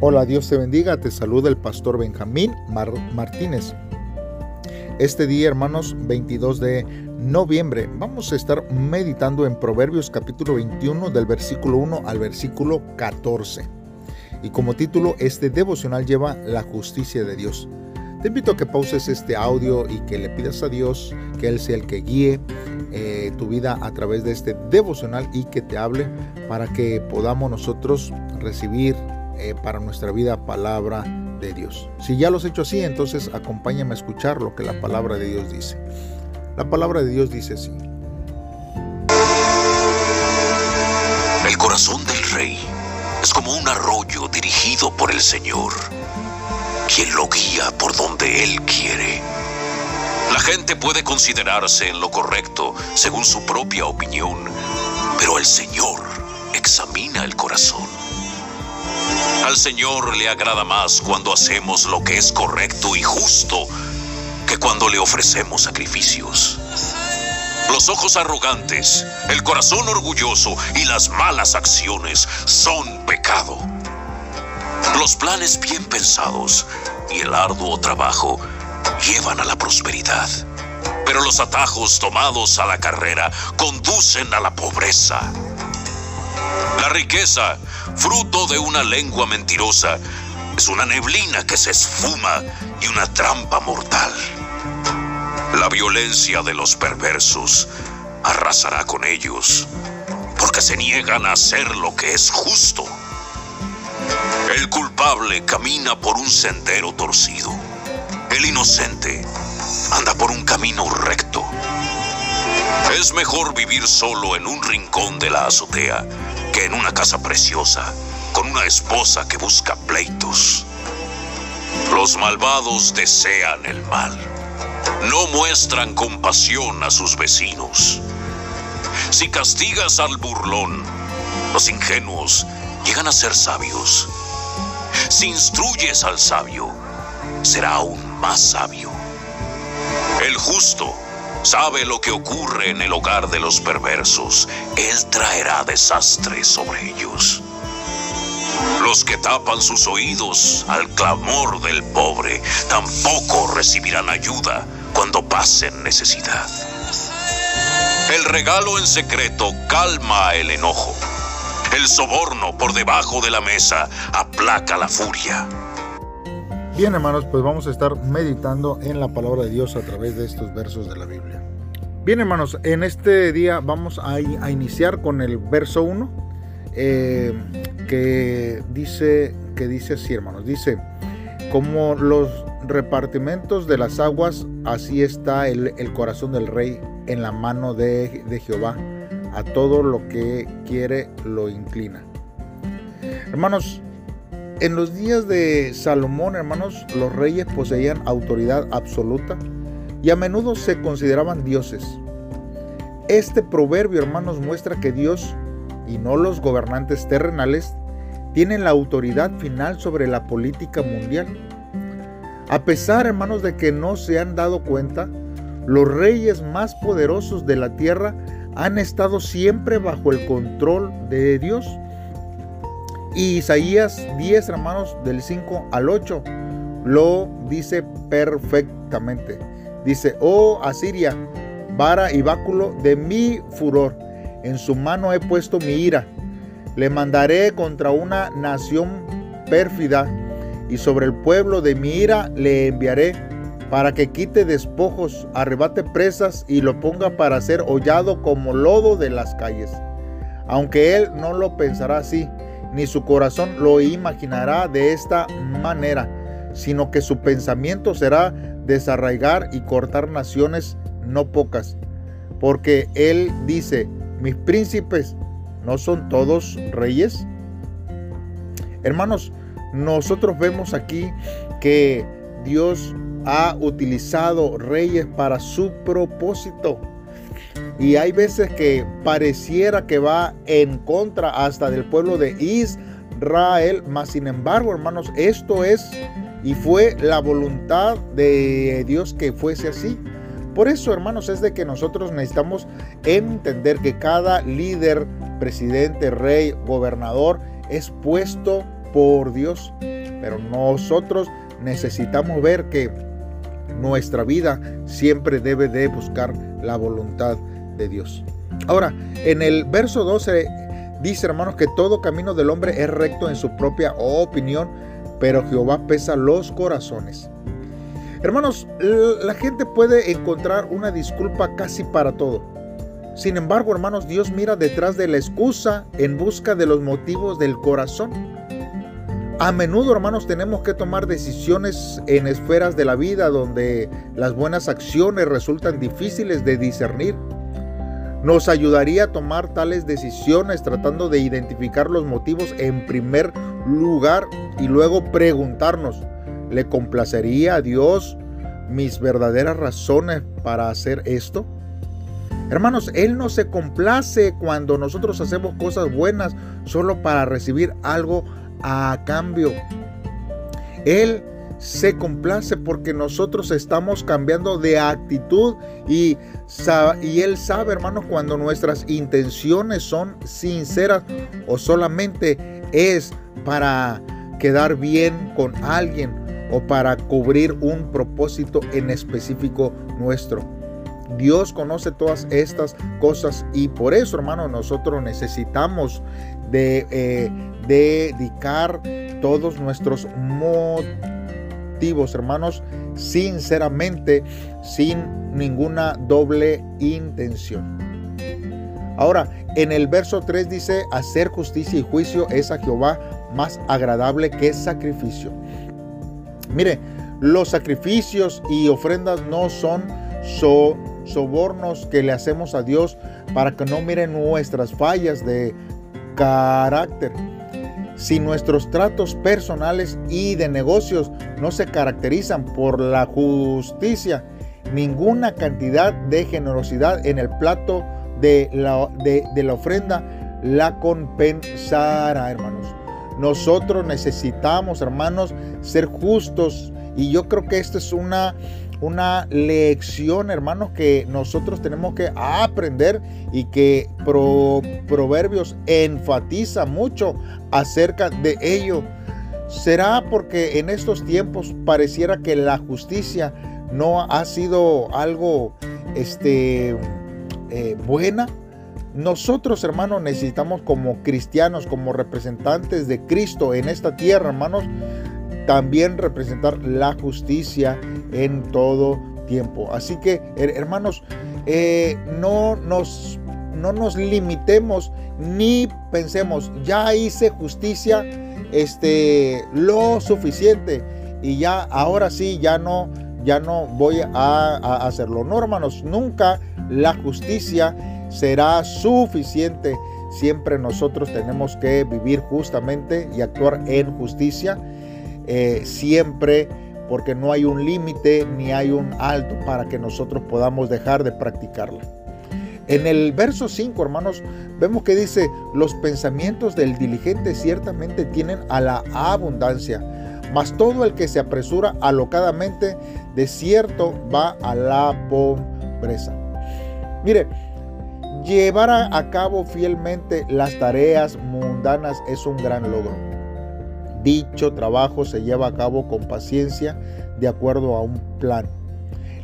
Hola, Dios te bendiga, te saluda el pastor Benjamín Martínez. Este día, hermanos, 22 de noviembre, vamos a estar meditando en Proverbios capítulo 21 del versículo 1 al versículo 14. Y como título, este devocional lleva la justicia de Dios. Te invito a que pauses este audio y que le pidas a Dios que Él sea el que guíe eh, tu vida a través de este devocional y que te hable para que podamos nosotros recibir eh, para nuestra vida palabra de Dios. Si ya lo has hecho así, entonces acompáñame a escuchar lo que la palabra de Dios dice. La palabra de Dios dice así. El corazón del rey es como un arroyo dirigido por el Señor, quien lo guía por donde Él quiere. La gente puede considerarse en lo correcto según su propia opinión, pero el Señor examina el corazón. Al Señor le agrada más cuando hacemos lo que es correcto y justo que cuando le ofrecemos sacrificios. Los ojos arrogantes, el corazón orgulloso y las malas acciones son pecado. Los planes bien pensados y el arduo trabajo llevan a la prosperidad. Pero los atajos tomados a la carrera conducen a la pobreza. La riqueza fruto de una lengua mentirosa, es una neblina que se esfuma y una trampa mortal. La violencia de los perversos arrasará con ellos, porque se niegan a hacer lo que es justo. El culpable camina por un sendero torcido. El inocente anda por un camino recto. Es mejor vivir solo en un rincón de la azotea en una casa preciosa, con una esposa que busca pleitos. Los malvados desean el mal. No muestran compasión a sus vecinos. Si castigas al burlón, los ingenuos llegan a ser sabios. Si instruyes al sabio, será aún más sabio. El justo sabe lo que ocurre en el hogar de los perversos. Él traerá desastre sobre ellos. Los que tapan sus oídos al clamor del pobre tampoco recibirán ayuda cuando pasen necesidad. El regalo en secreto calma el enojo. El soborno por debajo de la mesa aplaca la furia. Bien hermanos, pues vamos a estar meditando en la palabra de Dios a través de estos versos de la Biblia. Bien hermanos, en este día vamos a, iniciar con el verso 1 eh, que, dice, que dice así hermanos, dice, como los repartimentos de las aguas, así está el, corazón del rey en la mano de, de Jehová, a todo lo que quiere lo inclina. Hermanos, en los días de Salomón, hermanos, los reyes poseían autoridad absoluta y a menudo se consideraban dioses. Este proverbio, hermanos, muestra que Dios y no los gobernantes terrenales tienen la autoridad final sobre la política mundial. A pesar, hermanos, de que no se han dado cuenta, los reyes más poderosos de la tierra han estado siempre bajo el control de Dios y Isaías 10, hermanos, del 5 al 8, lo dice perfectamente. Dice, oh Asiria, vara y báculo de mi furor, en su mano he puesto mi ira. Le mandaré contra una nación pérfida y sobre el pueblo de mi ira le enviaré para que quite despojos, arrebate presas y lo ponga para ser hollado como lodo de las calles. Aunque él no lo pensará así, ni su corazón lo imaginará de esta manera, sino que su pensamiento será desarraigar y cortar naciones no pocas. Porque él dice, mis príncipes no son todos reyes. Hermanos, nosotros vemos aquí que Dios ha utilizado reyes para su propósito. Y hay veces que pareciera que va en contra hasta del pueblo de Israel. Mas sin embargo, hermanos, esto es y fue la voluntad de Dios que fuese así. Por eso, hermanos, es de que nosotros necesitamos entender que cada líder, presidente, rey, gobernador es puesto por Dios. pero nosotros necesitamos ver que nuestra vida siempre debe de buscar la voluntad de Dios. Ahora, en el verso 12 dice, hermanos, que todo camino del hombre es recto en su propia opinión, pero Jehová pesa los corazones. Hermanos, la gente puede encontrar una disculpa casi para todo. Sin embargo, hermanos, Dios mira detrás de la excusa en busca de los motivos del corazón. A menudo, hermanos, tenemos que tomar decisiones en esferas de la vida donde las buenas acciones resultan difíciles de discernir. Nos ayudaría a tomar tales decisiones tratando de identificar los motivos en primer lugar y luego preguntarnos, ¿le complacería a Dios mis verdaderas razones para hacer esto? Hermanos, Él no se complace cuando nosotros hacemos cosas buenas solo para recibir algo a cambio. Él se complace porque nosotros estamos cambiando de actitud y, y Él sabe, hermanos, cuando nuestras intenciones son sinceras o solamente es para quedar bien con alguien o para cubrir un propósito en específico nuestro. Dios conoce todas estas cosas y por eso, hermano, nosotros necesitamos de eh, dedicar todos nuestros motivos, hermanos, sinceramente, sin ninguna doble intención. Ahora, en el verso 3 dice, hacer justicia y juicio es a Jehová más agradable que sacrificio. Mire, los sacrificios y ofrendas no son sobornos que le hacemos a Dios para que no miren nuestras fallas de carácter. Si nuestros tratos personales y de negocios no se caracterizan por la justicia, ninguna cantidad de generosidad en el plato de la, de, la ofrenda la compensará, hermanos. Nosotros necesitamos, hermanos, ser justos. Y yo creo que esto es una una lección, hermanos, que nosotros tenemos que aprender y que Proverbios enfatiza mucho acerca de ello. ¿Será porque en estos tiempos pareciera que la justicia no ha sido algo este, eh, buena? Nosotros, hermanos, necesitamos como cristianos, como representantes de Cristo en esta tierra, hermanos, también representar la justicia en todo tiempo. Así que, hermanos, eh, no, nos, no nos limitemos ni pensemos, ya hice justicia este, lo suficiente y ya ahora sí, ya no, ya no voy a, hacerlo. No, hermanos, nunca la justicia será suficiente. Siempre nosotros tenemos que vivir justamente y actuar en justicia eh, siempre porque no hay un límite ni hay un alto para que nosotros podamos dejar de practicarla. En el verso 5, hermanos, vemos que dice, los pensamientos del diligente ciertamente tienen a la abundancia, mas todo el que se apresura alocadamente, de cierto va a la pobreza. Mire, llevar a cabo fielmente las tareas mundanas es un gran logro. Dicho trabajo se lleva a cabo con paciencia de acuerdo a un plan.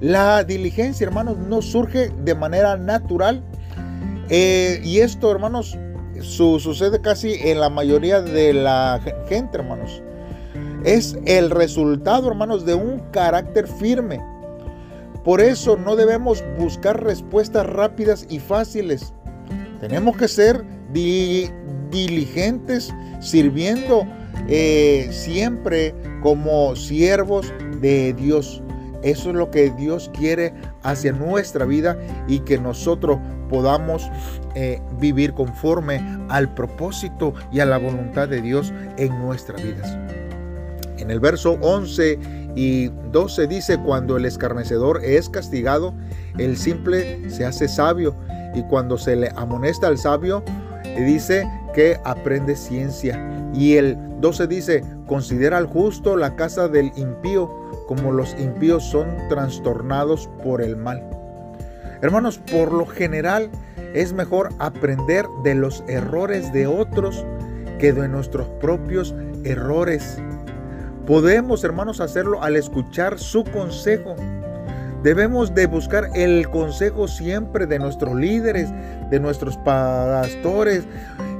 La diligencia, hermanos, no surge de manera natural. Eh, y esto, hermanos, sucede casi en la mayoría de la gente, hermanos. Es el resultado, hermanos, de un carácter firme. Por eso no debemos buscar respuestas rápidas y fáciles. Tenemos que ser diligentes sirviendo eh, siempre como siervos de Dios. Eso es lo que Dios quiere hacia nuestra vida y que nosotros podamos eh, vivir conforme al propósito y a la voluntad de Dios en nuestras vidas. En el verso 11 y 12 dice, cuando el escarnecedor es castigado, el simple se hace sabio y cuando se le amonesta al sabio, dice que aprende ciencia. Y el 12 dice, considera al justo la casa del impío, como los impíos son trastornados por el mal. Hermanos, por lo general es mejor aprender de los errores de otros que de nuestros propios errores. Podemos, hermanos, hacerlo al escuchar su consejo. Debemos de buscar el consejo siempre de nuestros líderes, de nuestros pastores,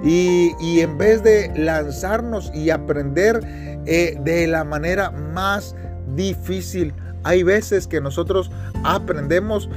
y, en vez de lanzarnos y aprender eh, de la manera más difícil, hay veces que nosotros aprendemos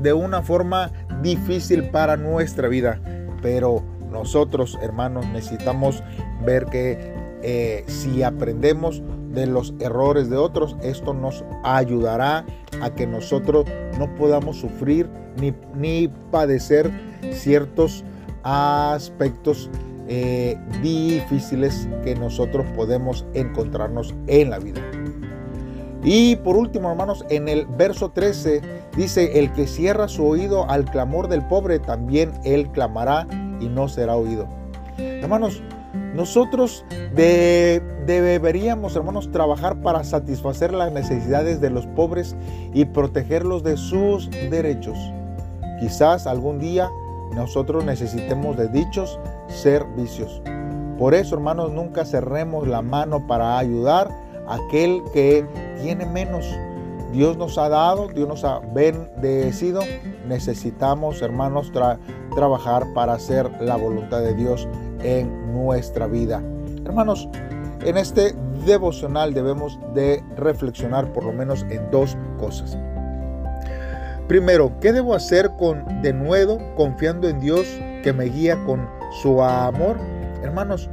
de una forma difícil para nuestra vida, pero nosotros, hermanos, necesitamos ver que eh, si aprendemos de los errores de otros, esto nos ayudará a que nosotros no podamos sufrir ni, ni padecer ciertos aspectos eh, difíciles que nosotros podemos encontrarnos en la vida. Y por último, hermanos, en el verso 13 dice, el que cierra su oído al clamor del pobre, también él clamará y no será oído. Hermanos, nosotros deberíamos, hermanos, trabajar para satisfacer las necesidades de los pobres y protegerlos de sus derechos. Quizás algún día nosotros necesitemos de dichos servicios. Por eso, hermanos, nunca cerremos la mano para ayudar a aquel que tiene menos. Dios nos ha dado, Dios nos ha bendecido. Necesitamos, hermanos, trabajar para hacer la voluntad de Dios en nuestra vida. Hermanos, en este devocional debemos de reflexionar por lo menos en dos cosas. Primero, ¿qué debo hacer con denuedo, confiando en Dios que me guía con su amor? Hermanos,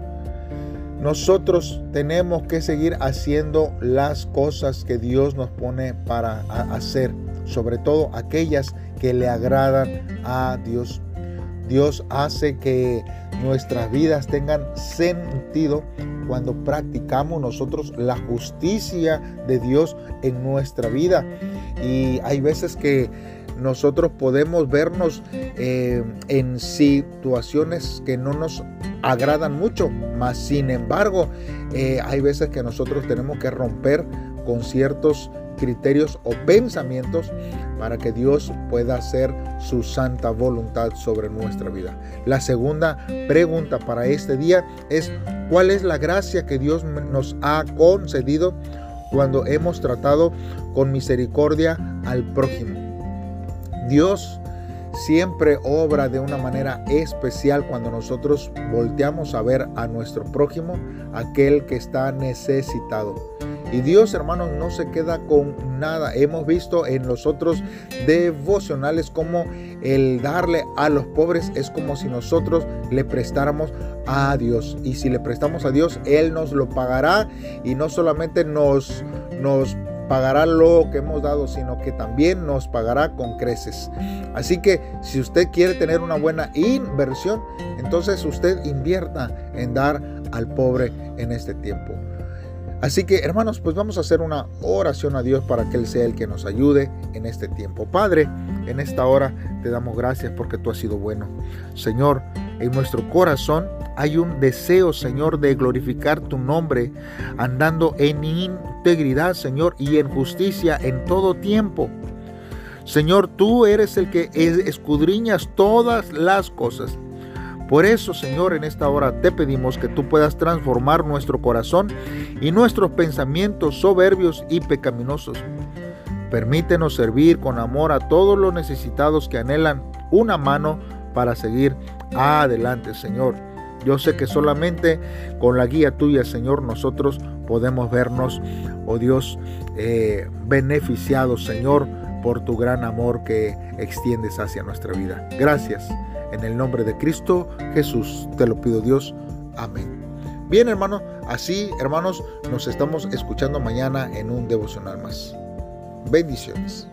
nosotros tenemos que seguir haciendo las cosas que Dios nos pone para hacer, sobre todo aquellas que le agradan a Dios. Dios hace que nuestras vidas tengan sentido cuando practicamos nosotros la justicia de Dios en nuestra vida. Y hay veces que nosotros podemos vernos eh, en situaciones que no nos agradan mucho, mas sin embargo eh, hay veces que nosotros tenemos que romper con ciertos criterios o pensamientos para que Dios pueda hacer su santa voluntad sobre nuestra vida. La segunda pregunta para este día es, ¿cuál es la gracia que Dios nos ha concedido cuando hemos tratado con misericordia al prójimo? Dios siempre obra de una manera especial cuando nosotros volteamos a ver a nuestro prójimo, aquel que está necesitado. Y Dios, hermanos, no se queda con nada. Hemos visto en los otros devocionales como el darle a los pobres es como si nosotros le prestáramos a Dios. Y si le prestamos a Dios, Él nos lo pagará y no solamente nos, nos pagará lo que hemos dado, sino que también nos pagará con creces. Así que si usted quiere tener una buena inversión, entonces usted invierta en dar al pobre en este tiempo. Así que hermanos, pues vamos a hacer una oración a Dios para que Él sea el que nos ayude en este tiempo. Padre, en esta hora te damos gracias porque tú has sido bueno. Señor, en nuestro corazón hay un deseo, Señor, de glorificar tu nombre, andando en integridad, Señor, y en justicia en todo tiempo. Señor, tú eres el que escudriñas todas las cosas por eso, Señor, en esta hora te pedimos que tú puedas transformar nuestro corazón y nuestros pensamientos soberbios y pecaminosos. Permítenos servir con amor a todos los necesitados que anhelan una mano para seguir adelante, Señor. Yo sé que solamente con la guía tuya, Señor, nosotros podemos vernos, oh Dios, eh, beneficiados, Señor, por tu gran amor que extiendes hacia nuestra vida. Gracias. En el nombre de Cristo Jesús te lo pido Dios. Amén. Bien hermano, así hermanos nos estamos escuchando mañana en un devocional más. Bendiciones.